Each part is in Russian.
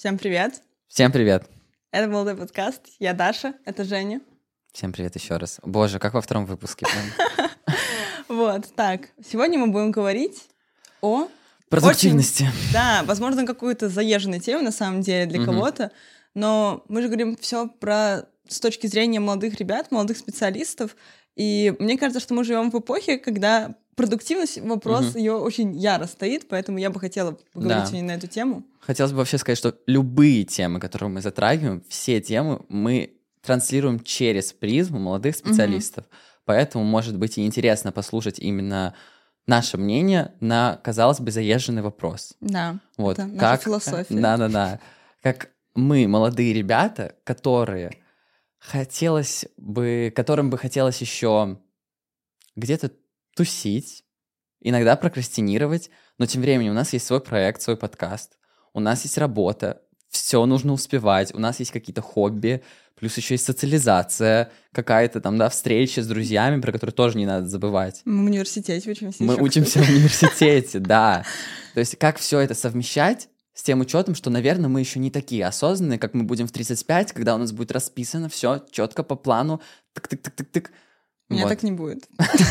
Всем привет. Всем привет. Это молодой подкаст. Я Даша, это Женя. Всем привет еще раз. Боже, как во втором выпуске. Вот, так. Сегодня мы будем говорить о... Продуктивности. Очень, да, возможно, какую-то заезженную тему на самом деле для кого-то, но мы же говорим все про с точки зрения молодых ребят, молодых специалистов, и мне кажется, что мы живем в эпохе, когда продуктивность, вопрос угу. ее очень яро стоит, поэтому я бы хотела поговорить да. на эту тему. Хотелось бы вообще сказать, что любые темы, которые мы затрагиваем, все темы мы транслируем через призму молодых специалистов. Угу. Поэтому, может быть, и интересно послушать именно наше мнение на, казалось бы, заезженный вопрос. Да, вот, это наша как, философия. Да-да-да. Как мы, молодые ребята, которые хотелось бы, которым бы хотелось еще где-то тусить, иногда прокрастинировать, но тем временем у нас есть свой проект, свой подкаст, у нас есть работа, все нужно успевать, у нас есть какие-то хобби, плюс еще есть социализация, какая-то там, да, встреча с друзьями, про которые тоже не надо забывать. Мы в университете учимся. Мы учимся в университете, да. То есть как все это совмещать, с тем учетом, что, наверное, мы еще не такие осознанные, как мы будем в 35, когда у нас будет расписано все четко по плану, тык-тык-тык-тык-тык. У меня так не будет.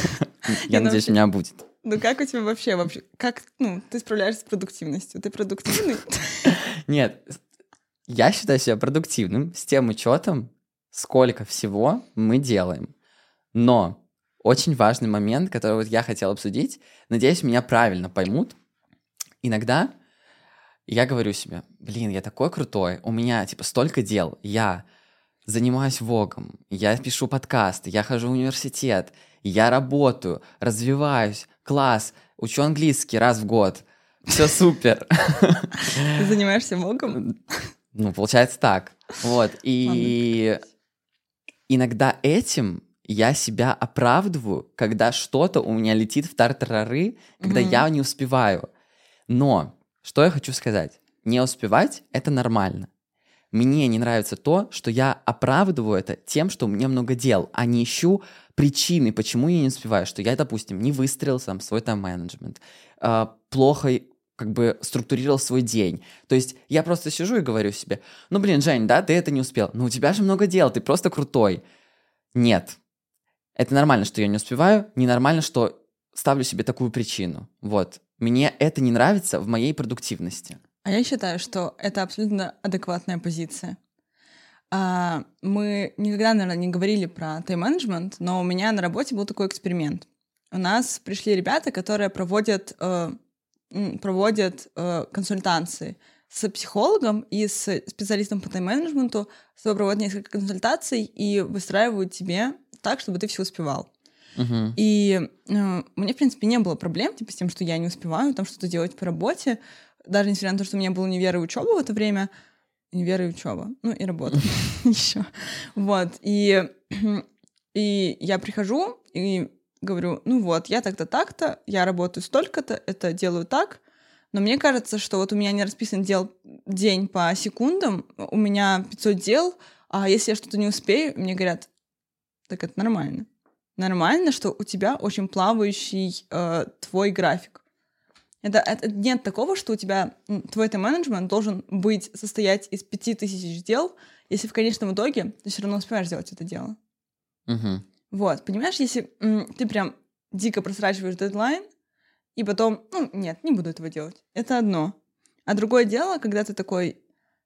Я надеюсь, у меня будет. Ну как у тебя вообще, вообще, как, ну, ты справляешься с продуктивностью? Ты продуктивный? Нет, я считаю себя продуктивным с тем учетом, сколько всего мы делаем. Но очень важный момент, который вот я хотел обсудить, надеюсь, меня правильно поймут. Иногда я говорю себе, блин, я такой крутой, у меня, типа, столько дел, я занимаюсь вогом, я пишу подкасты, я хожу в университет, я работаю, развиваюсь, класс, учу английский раз в год, все супер. Ты занимаешься вогом? Ну, получается так. Вот, и иногда этим я себя оправдываю, когда что-то у меня летит в тартарары, когда я не успеваю. Но что я хочу сказать? Не успевать — это нормально. Мне не нравится то, что я оправдываю это тем, что у меня много дел, а не ищу причины, почему я не успеваю, что я, допустим, не выстроил сам свой тайм-менеджмент, э, плохо как бы структурировал свой день. То есть я просто сижу и говорю себе, ну, блин, Жень, да, ты это не успел, но у тебя же много дел, ты просто крутой. Нет. Это нормально, что я не успеваю, ненормально, что ставлю себе такую причину. Вот. Мне это не нравится в моей продуктивности. А я считаю, что это абсолютно адекватная позиция. А, мы никогда, наверное, не говорили про тайм-менеджмент, но у меня на работе был такой эксперимент. У нас пришли ребята, которые проводят, э, проводят э, консультации с психологом и с специалистом по тайм-менеджменту, с тобой проводят несколько консультаций и выстраивают тебе так, чтобы ты все успевал. Uh-huh. И э, мне, в принципе, не было проблем типа, с тем, что я не успеваю там что-то делать по работе, даже несмотря на то, что у меня был универ и учеба в это время, универ и учеба, ну и работа еще. Вот, и, и я прихожу и говорю, ну вот, я так-то так-то, я работаю столько-то, это делаю так, но мне кажется, что вот у меня не расписан дел день по секундам, у меня 500 дел, а если я что-то не успею, мне говорят, так это нормально нормально, что у тебя очень плавающий э, твой график. Это, это нет такого, что у тебя твой тайм-менеджмент должен быть состоять из пяти тысяч дел, если в конечном итоге ты все равно успеваешь сделать это дело. Угу. Вот, понимаешь, если м, ты прям дико просрачиваешь дедлайн, и потом, ну, нет, не буду этого делать. Это одно. А другое дело, когда ты такой,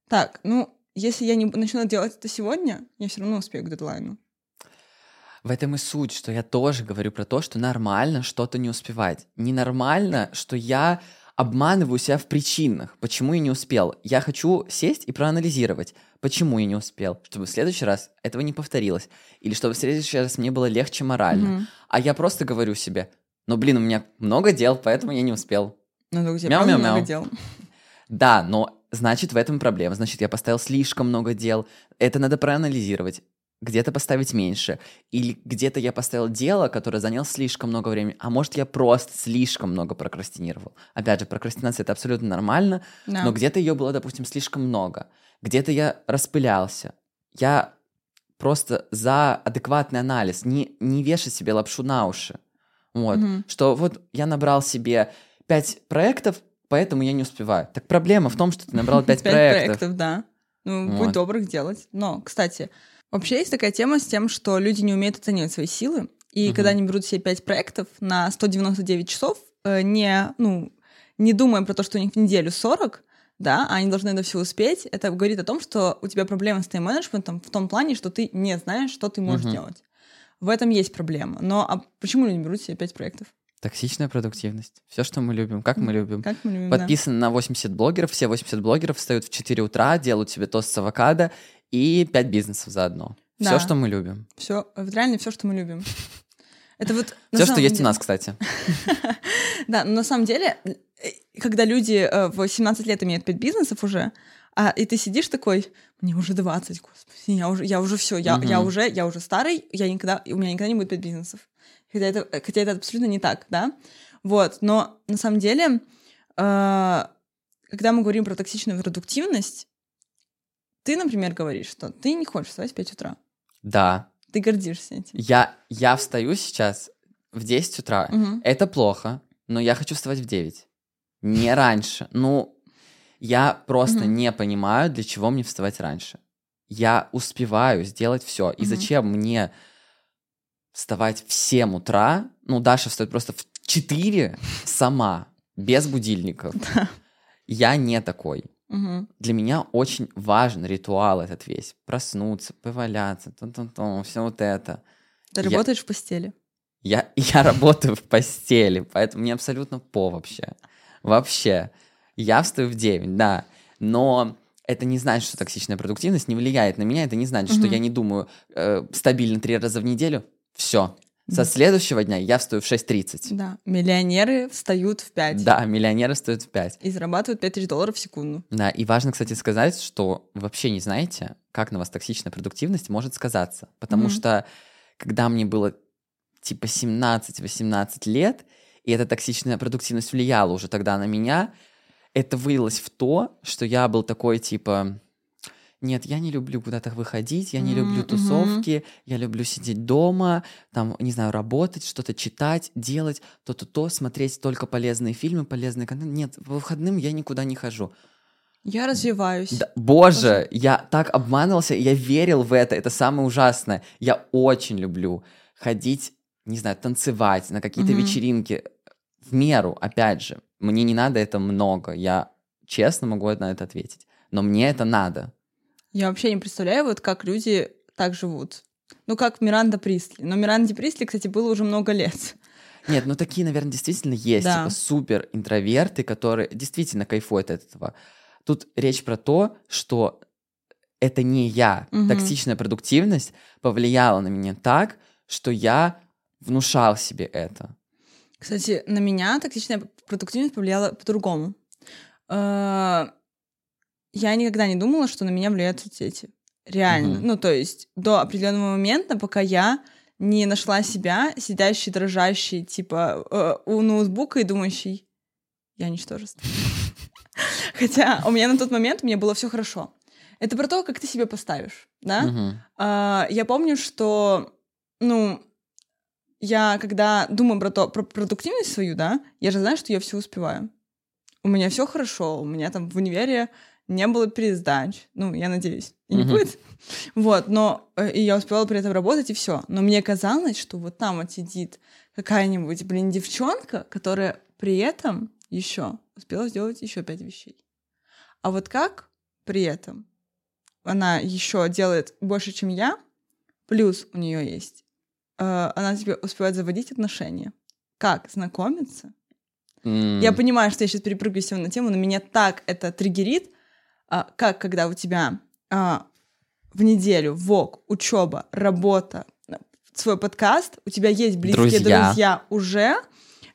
так, ну, если я не начну делать это сегодня, я все равно успею к дедлайну. В этом и суть, что я тоже говорю про то, что нормально что-то не успевать. Ненормально, что я обманываю себя в причинах, почему я не успел. Я хочу сесть и проанализировать, почему я не успел, чтобы в следующий раз этого не повторилось, или чтобы в следующий раз мне было легче морально. Mm-hmm. А я просто говорю себе, ну блин, у меня много дел, поэтому я не успел. Ну, у тебя мяу, мяу, много дел. Да, но значит в этом проблема. Значит, я поставил слишком много дел. Это надо проанализировать где-то поставить меньше. Или где-то я поставил дело, которое заняло слишком много времени, а может, я просто слишком много прокрастинировал. Опять же, прокрастинация — это абсолютно нормально, да. но где-то ее было, допустим, слишком много. Где-то я распылялся. Я просто за адекватный анализ, не, не вешать себе лапшу на уши. Вот. Угу. Что вот я набрал себе пять проектов, поэтому я не успеваю. Так проблема в том, что ты набрал 5 Пять проектов. проектов, да. Ну, Вот. будь добр их делать. Но, кстати, вообще есть такая тема с тем, что люди не умеют оценивать свои силы. И Мгм. когда они берут себе 5 проектов на 199 часов, э, не, ну, не думая про то, что у них в неделю 40, да, а они должны это все успеть, это говорит о том, что у тебя проблема с тайм-менеджментом в том плане, что ты не знаешь, что ты можешь Мгм. делать. В этом есть проблема. Но а почему люди берут себе 5 проектов? Токсичная продуктивность. Все, что мы любим, как мы любим. Как мы любим, да. Подписаны на 80 блогеров, все 80 блогеров встают в 4 утра, делают себе тост с авокадо и 5 бизнесов заодно. Все, Да. что мы любим. Все, реально все, что мы любим. Это вот... Все, что есть у нас, кстати. Да, но на самом деле, э, когда люди э, в 17 лет имеют 5 бизнесов уже, а, и ты сидишь такой, мне уже 20, господи, я уже, я уже все, я, я Мгм. уже, я уже старый, я никогда, у меня никогда не будет 5 бизнесов. Хотя это, э, хотя это абсолютно не так, да? Вот, но на самом деле, э, когда мы говорим про токсичную продуктивность, ты, например, говоришь, что ты не хочешь вставать в 5 утра. Да. Ты гордишься этим. Я, я встаю сейчас в 10 утра. Мгм. Это плохо, но я хочу вставать в 9. Не раньше. Ну, я просто Мгм. не понимаю, для чего мне вставать раньше. Я успеваю сделать все. И Мгм. зачем мне вставать в 7 утра? Ну, Даша встает просто в 4 сама, без будильников. Я не такой. Мгм. Для меня очень важен ритуал этот весь. Проснуться, поваляться, все вот это. Ты Я- работаешь в постели. Я, я работаю в постели, поэтому мне абсолютно по вообще. Вообще. Я встаю в 9, да. Но это не значит, что токсичная продуктивность не влияет на меня. Это не значит, что Мгм. я не думаю э, стабильно три раза в неделю. Все. Со следующего дня я встаю в 6.30. Да, миллионеры встают в 5 Да, миллионеры встают в 5. и зарабатывают 5000 долларов в секунду. Да, и важно, кстати, сказать, что вообще не знаете, как на вас токсичная продуктивность может сказаться. Потому Мгм. что когда мне было типа 17-18 лет, и эта токсичная продуктивность влияла уже тогда на меня, это вылилось в то, что я был такой типа... Нет, я не люблю куда-то выходить, я не М, люблю тусовки, я люблю сидеть дома, там, не знаю, работать, что-то читать, делать, то-то-то, смотреть только полезные фильмы, полезный контент. Нет, по выходным я никуда не хожу. Я развиваюсь. Да, боже, я так обманывался, я верил в это, это самое ужасное. Я очень люблю ходить, не знаю, танцевать на какие-то Мгм. вечеринки в меру, опять же. Мне не надо это много, я честно могу на это ответить. Но мне это надо. Я вообще не представляю, вот как люди так живут. Ну, как Миранда Присли. Но Миранде Присли, кстати, было уже много лет. Нет, ну такие, наверное, действительно есть, Да. типа супер интроверты, которые действительно кайфуют от этого. Тут речь про то, что это не я. Мгм. Токсичная продуктивность повлияла на меня так, что я внушал себе это. Кстати, на меня токсичная продуктивность повлияла по-другому. Я никогда не думала, что на меня влияют соцсети. Реально. Мгм. Ну, то есть до определенного момента, пока я не нашла себя, сидящей, дрожащей, типа, э, у ноутбука и думающей, я ничтожество. Хотя у меня на тот момент мне было все хорошо. Это про то, как ты себя поставишь, да? А, я помню, что, ну, я когда думаю про, то, про продуктивность свою, да, я же знаю, что я все успеваю. У меня все хорошо, у меня там в универе не было пересдач. Ну, я надеюсь, и не будет. Вот, но э, и я успевала при этом работать, и все. Но мне казалось, что вот там вот сидит какая-нибудь, блин, девчонка, которая при этом еще успела сделать еще пять вещей. А вот как при этом она еще делает больше, чем я, плюс у нее есть, э, она тебе успевает заводить отношения. Как знакомиться? М. Я понимаю, что я сейчас перепрыгиваю на тему, но меня так это триггерит, а, как когда у тебя а, в неделю ВОК, учеба, работа, э, свой подкаст, у тебя есть близкие Друзья. друзья уже,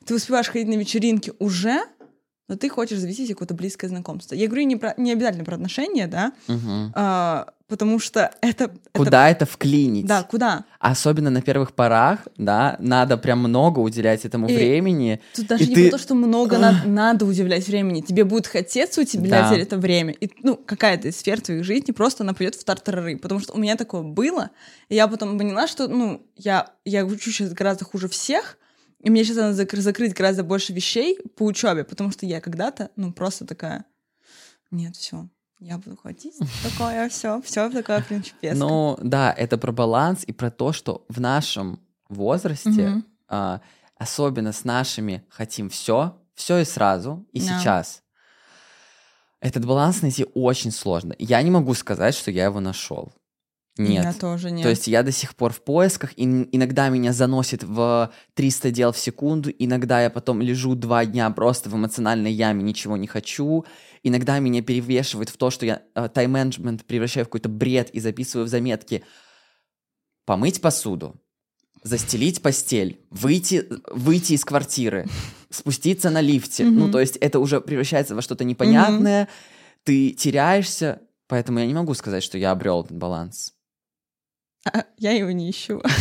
ты успеваешь ходить на вечеринки уже, но ты хочешь завести себе какое-то близкое знакомство. Я говорю не, про, не обязательно про отношения, да, Мгм. а, потому что это... это- Куда это вклинить? Да, куда? Особенно на первых порах, да, надо прям много уделять этому И- времени. Тут даже И не ты- про то, что много на- надо уделять времени. Тебе будет хотеться уделять Да. это время. И, ну, какая-то из сфер твоей жизни просто она пойдет в тартарары. Потому что у меня такое было. И я потом поняла, что, ну, я, я учу сейчас гораздо хуже всех, И мне сейчас надо зак- закрыть гораздо больше вещей по учебе, потому что я когда-то, ну, просто такая, нет, все, я буду ходить, такое все, все такое принципеска. Ну, да, это про баланс и про то, что в нашем возрасте, Мгм. а, особенно с нашими хотим все, все и сразу, и Да. сейчас. Этот баланс найти очень сложно. Я не могу сказать, что я его нашел. Нет. Я тоже нет. То есть я до сих пор в поисках, и ин- иногда меня заносит в 300 дел в секунду, иногда я потом лежу два дня просто в эмоциональной яме, ничего не хочу, иногда меня перевешивает в то, что я э, тайм-менеджмент превращаю в какой-то бред и записываю в заметки помыть посуду, застелить постель, выйти, выйти из квартиры, спуститься на лифте. Ну, Мгм. то есть это уже превращается во что-то непонятное, ты теряешься, поэтому я не могу сказать, что я обрел этот баланс. А, Я его не ищу.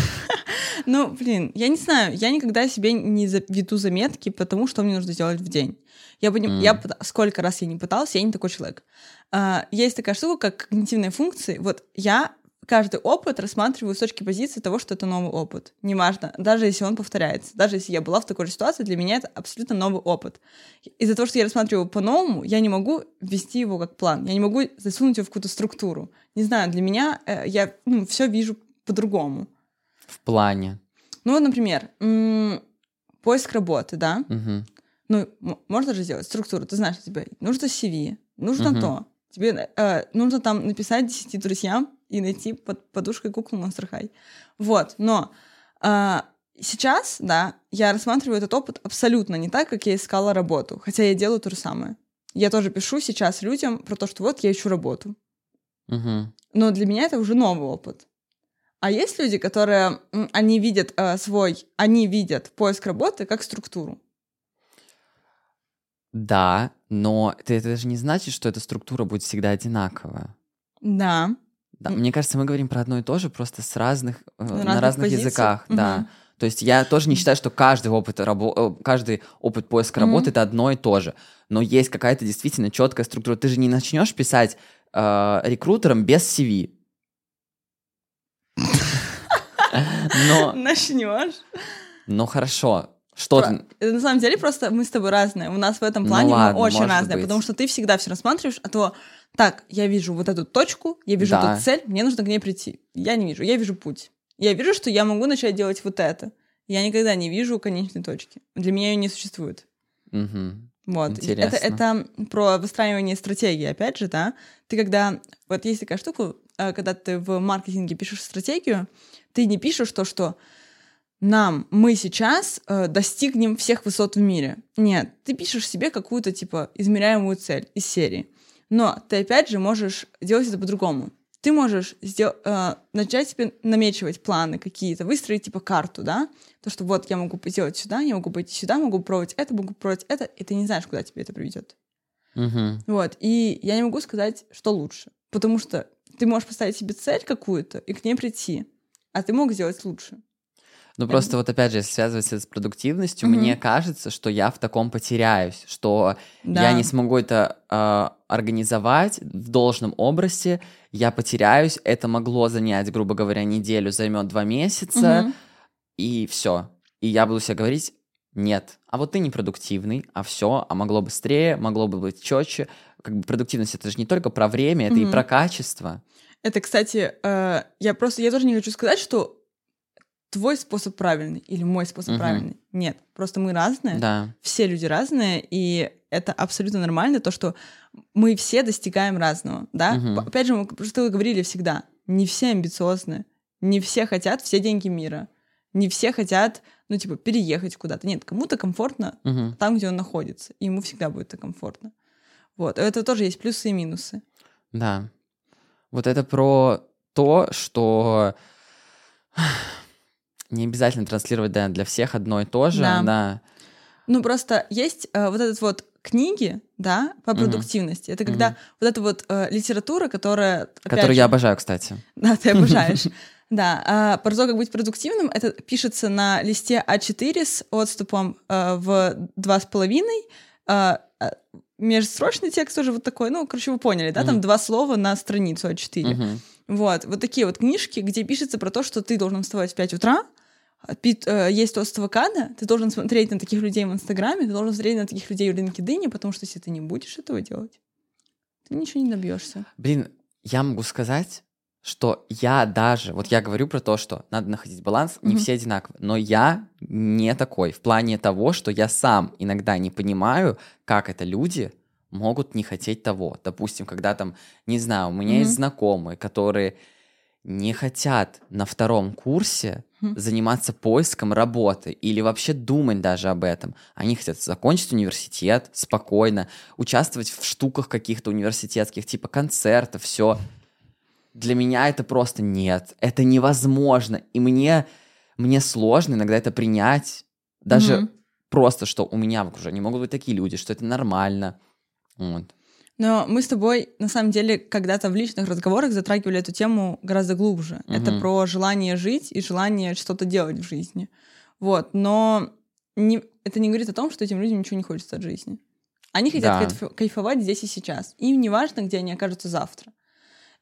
Ну, блин, я не знаю, я никогда себе не веду заметки, потому что мне нужно сделать в день. Я, поним- М. я пыта- сколько раз я не пыталась, я не такой человек. А, есть такая штука, как когнитивные функции. Вот я каждый опыт рассматриваю с точки позиции того, что это новый опыт. Неважно, даже если он повторяется. Даже если я была в такой же ситуации, для меня это абсолютно новый опыт. Из-за того, что я рассматриваю по-новому, я не могу ввести его как план. Я не могу засунуть его в какую-то структуру. Не знаю, для меня э, я все вижу по-другому. В плане. Ну например, м, поиск работы, да? Мгм. Ну, можно же сделать структуру. Ты знаешь, тебе нужно CV, нужно Мгм. то. Тебе э, нужно там написать 10 друзьям и найти под подушкой куклу Monster High. Вот, но а, сейчас, да, я рассматриваю этот опыт абсолютно не так, как я искала работу, хотя я делаю то же самое. Я тоже пишу сейчас людям про то, что вот я ищу работу. Мгм. Но для меня это уже новый опыт. А есть люди, которые, они видят э, свой, они видят поиск работы как структуру. Да, но это, это же не значит, что эта структура будет всегда одинаковая. Да. Да, мне кажется, мы говорим про одно и то же, просто с разных, э, на разных разных позиций. языках, Мгм. да. То есть я тоже не считаю, что каждый опыт, рабо- э, каждый опыт поиска работы это одно и то же. Но есть какая-то действительно четкая структура. Ты же не начнешь писать э, рекрутером без CV. Но, Начнешь. но хорошо. Что ты... Про- На самом деле просто мы с тобой разные. У нас в этом Ну плане ладно, мы очень разные, быть. потому что ты всегда все рассматриваешь, а то так, я вижу вот эту точку, я вижу Да. эту цель, мне нужно к ней прийти. Я не вижу, я вижу путь. Я вижу, что я могу начать делать вот это. Я никогда не вижу конечной точки. Для меня ее не существует. Мгм. Вот. Интересно. Это, это про выстраивание стратегии, опять же, да. Ты когда... Вот есть такая штука, э, когда ты в маркетинге пишешь стратегию, ты не пишешь то, что нам, мы сейчас э, достигнем всех высот в мире. Нет, ты пишешь себе какую-то, типа, измеряемую цель из серии. Но ты, опять же, можешь делать это по-другому. Ты можешь сдел- э, начать себе намечивать планы какие-то, выстроить, типа, карту, да? То, что вот я могу сделать сюда, я могу пойти сюда, могу пробовать это, могу пробовать это, и ты не знаешь, куда тебе это приведет. Мгм. Вот, и я не могу сказать, что лучше, потому что ты можешь поставить себе цель какую-то и к ней прийти, а ты мог сделать лучше. Ну, просто вот опять же, если связывать это с продуктивностью, Мгм. мне кажется, что я в таком потеряюсь, что Да. я не смогу это а, организовать в должном образе, я потеряюсь, это могло занять, грубо говоря, неделю, займет два месяца, Мгм. и все. И я буду себе говорить, нет, а вот ты непродуктивный, а все, а могло быстрее, могло бы быть четче. Как бы продуктивность это же не только про время, это и Мгм. про качество. Это, кстати, э, я просто, я тоже не хочу сказать, что твой способ правильный или мой способ Мгм. правильный. Нет, просто мы разные, Да. все люди разные, и это абсолютно нормально, то, что мы все достигаем разного, да? П- Опять же, мы что говорили всегда, не все амбициозны, не все хотят все деньги мира, не все хотят, ну, типа, переехать куда-то. Нет, кому-то комфортно Мгм. там, где он находится, и ему всегда будет это комфортно. Вот, это тоже есть плюсы и минусы. Да. Вот это про то, что не обязательно транслировать да, для всех одно и то же. Да. Да. Ну, просто есть э, вот этот вот книги, да, по продуктивности. Это когда Мгм. вот эта вот э, литература, которая... Которую же, я обожаю, кстати. Да, ты обожаешь. Да, а про то, как быть продуктивным, это пишется на листе А4 с отступом э, в два с половиной. А, а, Межстрочный текст тоже вот такой, ну, короче, вы поняли, да, там Мгм. два слова на страницу А4. Мгм. Вот, вот такие вот книжки, где пишется про то, что ты должен вставать в 5 утра, э, есть тост авокадо, ты должен смотреть на таких людей в Инстаграме, ты должен смотреть на таких людей в LinkedIn, потому что если ты не будешь этого делать, ты ничего не добьешься. Блин, я могу сказать, что я даже, вот я говорю про то, что надо находить баланс, не Мгм. все одинаковые, но я не такой в плане того, что я сам иногда не понимаю, как это люди могут не хотеть того. Допустим, когда там, не знаю, у меня есть Мгм. знакомые, которые не хотят на втором курсе заниматься поиском работы или вообще думать даже об этом. Они хотят закончить университет спокойно, участвовать в штуках каких-то университетских, типа концертов, все. Для меня это просто нет. Это невозможно. И мне, мне сложно иногда это принять. Даже Мгм. просто, что у меня в окружении могут быть такие люди, что это нормально. Вот. Но мы с тобой, на самом деле, когда-то в личных разговорах затрагивали эту тему гораздо глубже. Это Мгм. про желание жить и желание что-то делать в жизни. Вот, но не- это не говорит о том, что этим людям ничего не хочется от жизни. Они хотят Да. кайф- кайфовать здесь и сейчас. Им не важно, где они окажутся завтра.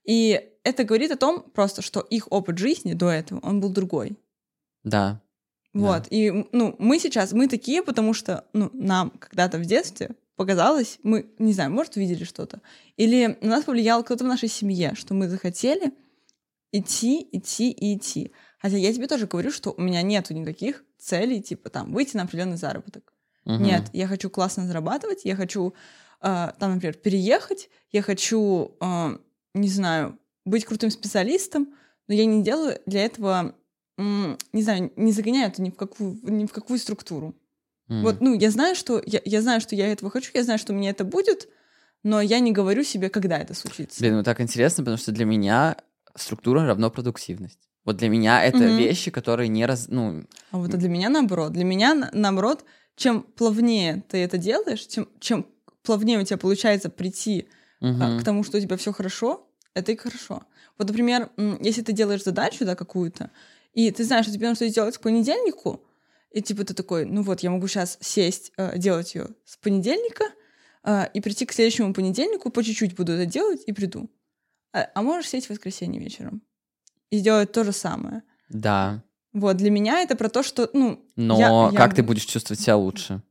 И это говорит о том просто, что их опыт жизни до этого, он был другой. Да. Вот. И м, ну, мы сейчас, мы такие, потому что ну, нам когда-то в детстве показалось, мы, не знаю, может, увидели что-то. Или на нас повлиял кто-то в нашей семье, что мы захотели идти, идти и идти. Хотя я тебе тоже говорю, что у меня нету никаких целей, типа там выйти на определенный заработок. Мгм. Нет, я хочу классно зарабатывать, я хочу э, там, например, переехать, я хочу, э, не знаю, быть крутым специалистом, но я не делаю для этого, м, не знаю, не загоняю это ни в какую, ни в какую структуру. М. Вот, ну, я знаю, что я, я знаю, что я этого хочу, я знаю, что мне это будет, но я не говорю себе, когда это случится. Блин, ну так интересно, потому что для меня структура равно продуктивность. Вот для меня это Мгм. вещи, которые не раз... Ну, А вот а для меня наоборот. Для меня на- наоборот, чем плавнее ты это делаешь, чем, чем плавнее у тебя получается прийти а, мгм. к тому, что у тебя все хорошо, это и хорошо. Вот, например, если ты делаешь задачу, да, какую-то, и ты знаешь, что тебе нужно сделать к понедельнику, и типа ты такой, ну вот, я могу сейчас сесть, э, делать ее с понедельника, э, и прийти к следующему понедельнику, по чуть-чуть буду это делать и приду. А, а можешь сесть в воскресенье вечером и сделать то же самое. Да. Вот, для меня это про то, что, ну, Но Я- я- как ты будешь чувствовать себя лучше?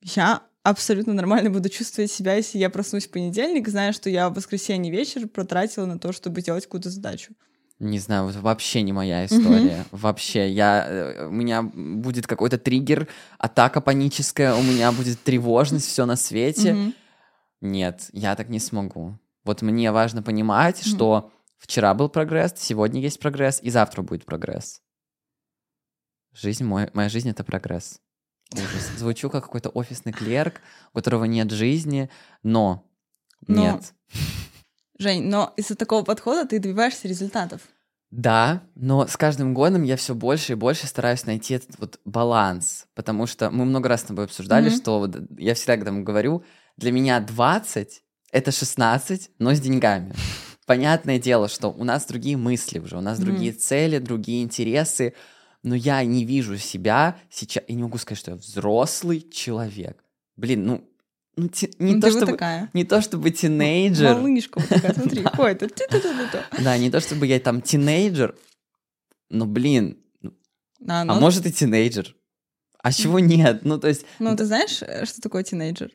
я абсолютно нормально буду чувствовать себя, если я проснусь в понедельник, зная, что я в воскресенье вечер протратила на то, чтобы делать какую-то задачу. Не знаю, вот вообще не моя история. Вообще, я, э, у меня будет какой-то триггер, атака паническая, у меня будет тревожность, все на свете. Мгм. Нет, я так не смогу. Вот мне важно понимать, Мгм. что вчера был прогресс, сегодня есть прогресс, и завтра будет прогресс. Жизнь мой, моя жизнь это прогресс. Ужас. Звучу как какой-то офисный клерк, у которого нет жизни, но, Но- нет. Жень, но из-за такого подхода ты добиваешься результатов. Да, но с каждым годом я все больше и больше стараюсь найти этот вот баланс, потому что мы много раз с тобой обсуждали, Мгм. что вот я всегда, когда говорю, для меня 20 — это 16, но с деньгами. Понятное дело, что у нас другие мысли уже, у нас Мгм. другие цели, другие интересы, но я не вижу себя сейчас, и не могу сказать, что я взрослый человек. Блин, ну, ну те- не, Ну, то, ты вот чтобы, такая. не то чтобы тинейджер, Малышка вот такая, смотри, ходит. да, не то чтобы я там тинейджер, но, блин, А, а ну, может и тинейджер. А чего нет? Ну, то есть, ну, ты знаешь, э, что такое тинейджер?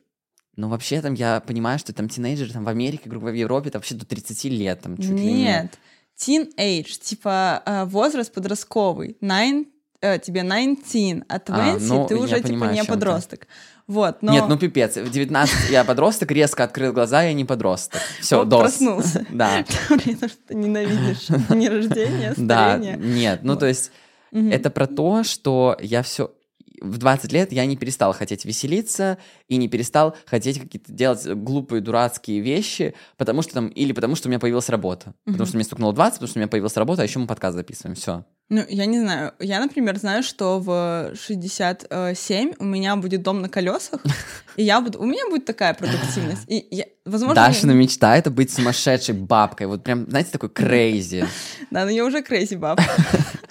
ну, вообще там я понимаю, что там тинейджеры там в Америке, грубо в Европе, это вообще до 30 лет там чуть ли не. Нет. Teenage, типа э, возраст подростковый. Nine, э, тебе 19, а 20 ну, ты уже типа понимаю, не ты. подросток. Вот, но... Нет, ну пипец. В 19 я подросток, резко открыл глаза, я не подросток. Все, дос. проснулся. Да, Потому что ты ненавидишь дни рождения, да, старение. нет. Ну, то есть, это про то, что я все в 20 лет я не перестал хотеть веселиться и не перестал хотеть какие-то делать глупые, дурацкие вещи, потому что там, или потому что у меня появилась работа. Потому Мгм. что мне стукнуло 20, потому что у меня появилась работа, а еще мы подкаст записываем. Все. Ну, я не знаю. Я, например, знаю, что в 67 у меня будет дом на колесах, и я буду... У меня будет такая продуктивность. И я, возможно... Дашина я- мечта это быть сумасшедшей бабкой. Вот прям, знаете, такой крейзи. Да, но я уже крейзи баб.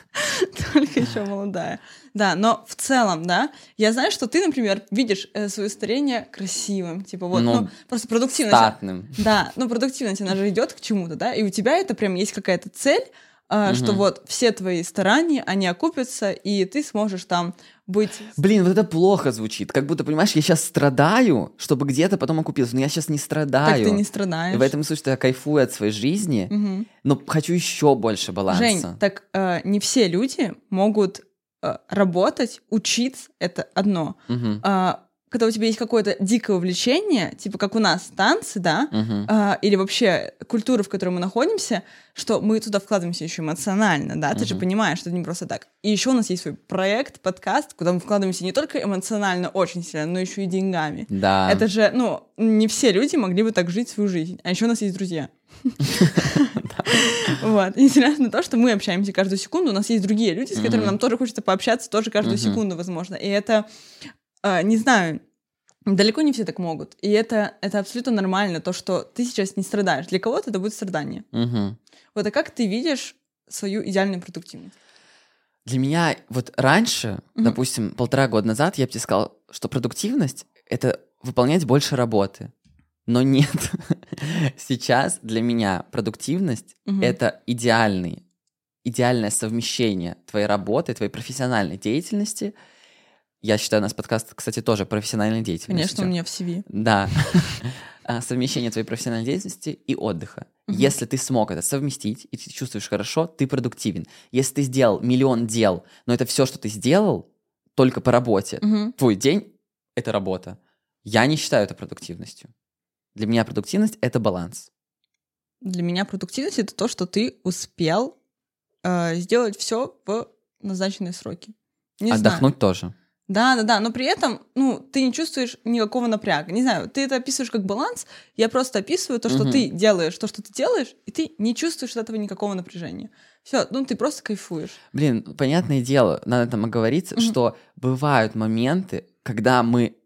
Только еще молодая. Да, но в целом, да, я знаю, что ты, например, видишь э, свое старение красивым, типа вот, Ну, ну, просто продуктивность. Статным. Да, ну продуктивность, она же идет к чему-то, да, и у тебя это прям есть какая-то цель, а, что вот все твои старания, они окупятся, и ты сможешь там быть... Блин, вот это плохо звучит. Как будто, понимаешь, я сейчас страдаю, чтобы где-то потом окупился. Но я сейчас не Так страдаю. ты не И страдаешь. в этом что я кайфую от своей жизни, Мгм. но хочу еще больше баланса. Жень, так э, не все люди могут э, работать, учиться, это одно. А, когда у тебя есть какое-то дикое увлечение, типа как у нас танцы, да, мгм. а, или вообще культура, в которой мы находимся, что мы туда вкладываемся еще эмоционально, да, ты же понимаешь, что это не просто так. И еще у нас есть свой проект, подкаст, куда мы вкладываемся не только эмоционально очень сильно, но еще и деньгами. Да. Это же, ну, не все люди могли бы так жить свою жизнь. А еще у нас есть друзья. Вот. Несмотря на то, что мы общаемся каждую секунду, у нас есть другие люди, с которыми нам тоже хочется пообщаться, тоже каждую секунду, возможно. И это, э, не знаю, далеко не все так могут. И это, это абсолютно нормально, то, что ты сейчас не страдаешь. Для кого-то это будет страдание. Мгм. Вот, а как ты видишь свою идеальную продуктивность? Для меня вот раньше, Мгм. допустим, полтора года назад, я бы тебе сказал, что продуктивность — это выполнять больше работы. Но нет. Сейчас для меня продуктивность Мгм. это идеальный, идеальное совмещение твоей работы, твоей профессиональной деятельности. Я считаю, у нас подкаст, кстати, тоже профессиональной деятельности. Конечно, у меня в CV. Да. А, Совмещение твоей профессиональной деятельности и отдыха. Если ты смог это совместить, и ты чувствуешь хорошо, ты продуктивен. Если ты сделал миллион дел, но это все, что ты сделал, только по работе, твой день — это работа. Я не считаю это продуктивностью. Для меня продуктивность — это баланс. Для меня продуктивность это то, что ты успел э, сделать все в назначенные сроки. Не знаю. Отдохнуть тоже. Да, да, да, но при этом, ну, ты не чувствуешь никакого напряга. Не знаю, ты это описываешь как баланс, я просто описываю то, что Мгм. ты делаешь, то, что ты делаешь, и ты не чувствуешь от этого никакого напряжения. Все, ну, ты просто кайфуешь. Блин, понятное дело, надо там оговориться, Мгм. что бывают моменты, когда мы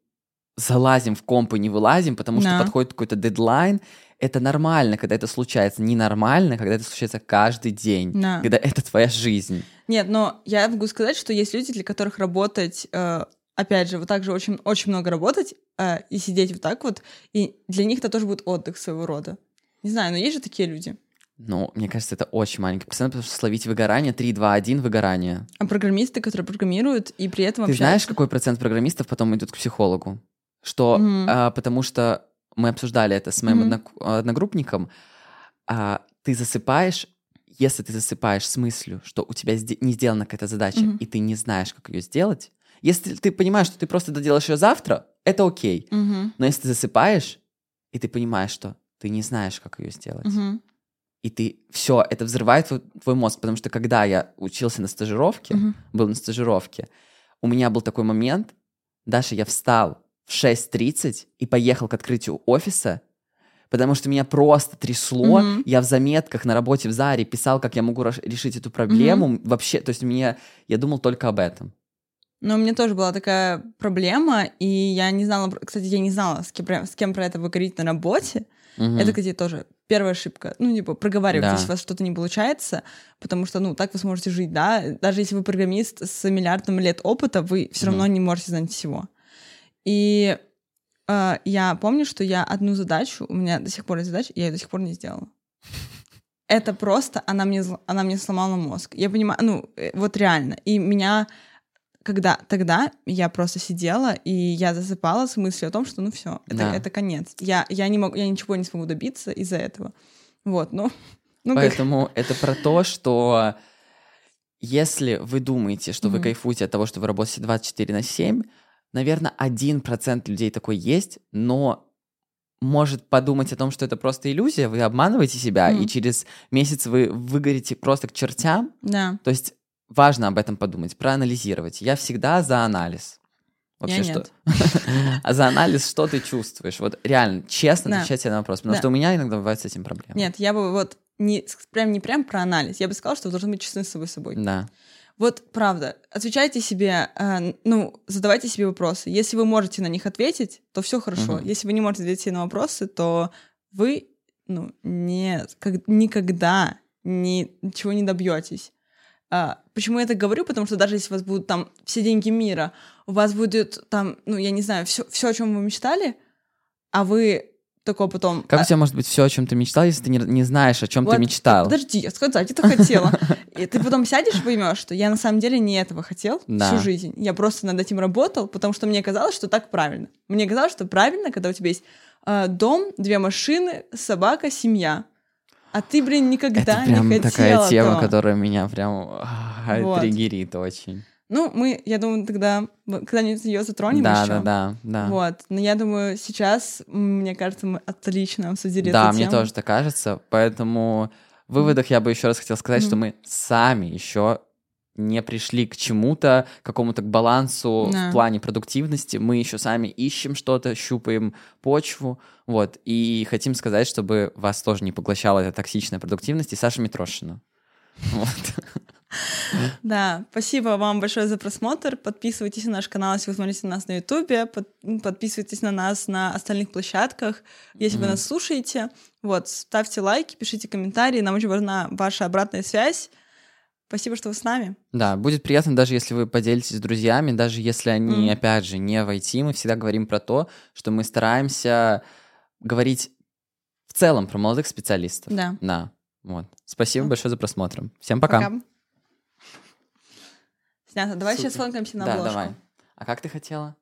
залазим в комп и не вылазим, потому что Да. подходит какой-то дедлайн. Это нормально, когда это случается. Ненормально, когда это случается каждый день. Да. Когда это твоя жизнь. Нет, но я могу сказать, что есть люди, для которых работать, э, опять же, вот так же очень, очень много работать э, и сидеть вот так вот, и для них это тоже будет отдых своего рода. Не знаю, но есть же такие люди. Ну, мне кажется, это очень маленький процент, потому что словить выгорание 3, 2, 1 выгорание. А программисты, которые программируют и при этом Ты общаются... знаешь, какой процент программистов потом идут к психологу? Что, Мгм. а, потому что мы обсуждали это с моим однок- одногруппником, а, ты засыпаешь, если ты засыпаешь с мыслью, что у тебя не сделана какая-то задача, Мгм. и ты не знаешь, как ее сделать, если ты понимаешь, что ты просто доделаешь ее завтра, это окей. Мгм, Но если ты засыпаешь, и ты понимаешь, что ты не знаешь, как ее сделать, мгм, и ты все, это взрывает твой, твой мозг, потому что когда я учился на стажировке, мгм. был на стажировке, у меня был такой момент, Даша, я встал в 6.30 и поехал к открытию офиса, потому что меня просто трясло. Мгм. Я в заметках на работе в Заре писал, как я могу решить эту проблему. Вообще, то есть мне, я думал только об этом. Но у меня тоже была такая проблема, и я не знала, кстати, я не знала, с кем, про- с кем про это говорить на работе. Мгм. Это, кстати, тоже первая ошибка. Ну, типа, проговаривать, Да. если у вас что-то не получается, потому что, ну, так вы сможете жить, да. Даже если вы программист с миллиардом лет опыта, вы все равно не можете знать всего. И я помню, что я одну задачу, у меня до сих пор есть задача, я ее до сих пор не сделала. Это просто, она мне, она мне сломала мозг. Я понимаю, ну, э, вот реально. И меня, когда тогда я просто сидела, и я засыпала с мыслью о том, что ну все, это, Да. это конец. Я, я, не могу, я ничего не смогу добиться из-за этого. Вот, ну... ну как- Поэтому это про то, что если вы думаете, что вы Мгм. кайфуете от того, что вы работаете 24 на 7, наверное, 1% людей такой есть, но может подумать о том, что это просто иллюзия, вы обманываете себя, Мгм. и через месяц вы выгорите просто к чертям. Да. То есть важно об этом подумать, проанализировать. Я всегда за анализ. Вообще, Я что... А за анализ что ты чувствуешь? Вот реально, честно Да. отвечать на вопрос. Потому Да. что у меня иногда бывают с этим проблемы. Нет, я бы вот не, прям, не прям про анализ, я бы сказала, что вы должны быть честны с собой собой. Да. Вот правда, отвечайте себе, э, ну, задавайте себе вопросы. Если вы можете на них ответить, то все хорошо. Мгм. Если вы не можете ответить на вопросы, то вы, ну, не, как, никогда ни, ничего не добьетесь. А, почему я так говорю? Потому что даже если у вас будут там все деньги мира, у вас будет там, ну, я не знаю, все, все о чем вы мечтали, а вы такое потом... Как а, у тебя может быть все, о чем ты мечтал, если ты не, не знаешь, о чем вот, ты мечтал? Подожди, я сказать это хотела. И ты потом сядешь и поймешь, что я на самом деле не этого хотел Да. всю жизнь. Я просто над этим работал, потому что мне казалось, что так правильно. Мне казалось, что правильно, когда у тебя есть э, дом, две машины, собака, семья. А ты, блин, никогда Это прям не хотел такая тема, этого. которая меня прям а, Вот. триггерит очень. Ну, мы, я думаю, тогда когда-нибудь ее затронем Да, еще. да, да, да. Вот. Но я думаю, сейчас, мне кажется, мы отлично обсудили Да, эту мне тему. тоже так кажется. Поэтому в выводах я бы еще раз хотел сказать, что Мгм. мы сами еще не пришли к чему-то, к какому-то балансу Да. в плане продуктивности. Мы еще сами ищем что-то, щупаем почву. Вот. И хотим сказать, чтобы вас тоже не поглощала эта токсичная продуктивность и Саша Митрошина. Вот. Да, спасибо вам большое за просмотр. Подписывайтесь на наш канал, если вы смотрите нас на Ютубе. Под- подписывайтесь на нас на остальных площадках, если вы нас слушаете. Вот, ставьте лайки, пишите комментарии. Нам очень важна ваша обратная связь. Спасибо, что вы с нами. Да, будет приятно, даже если вы поделитесь с друзьями, даже если они, Мгм. опять же, не войти. Мы всегда говорим про то, что мы стараемся говорить в целом про молодых специалистов. Да. Да. Вот. Спасибо Всё. большое за просмотр. Всем пока. Снято. Давай сейчас Супер. сфоткаемся на да, обложку. давай. А как ты хотела?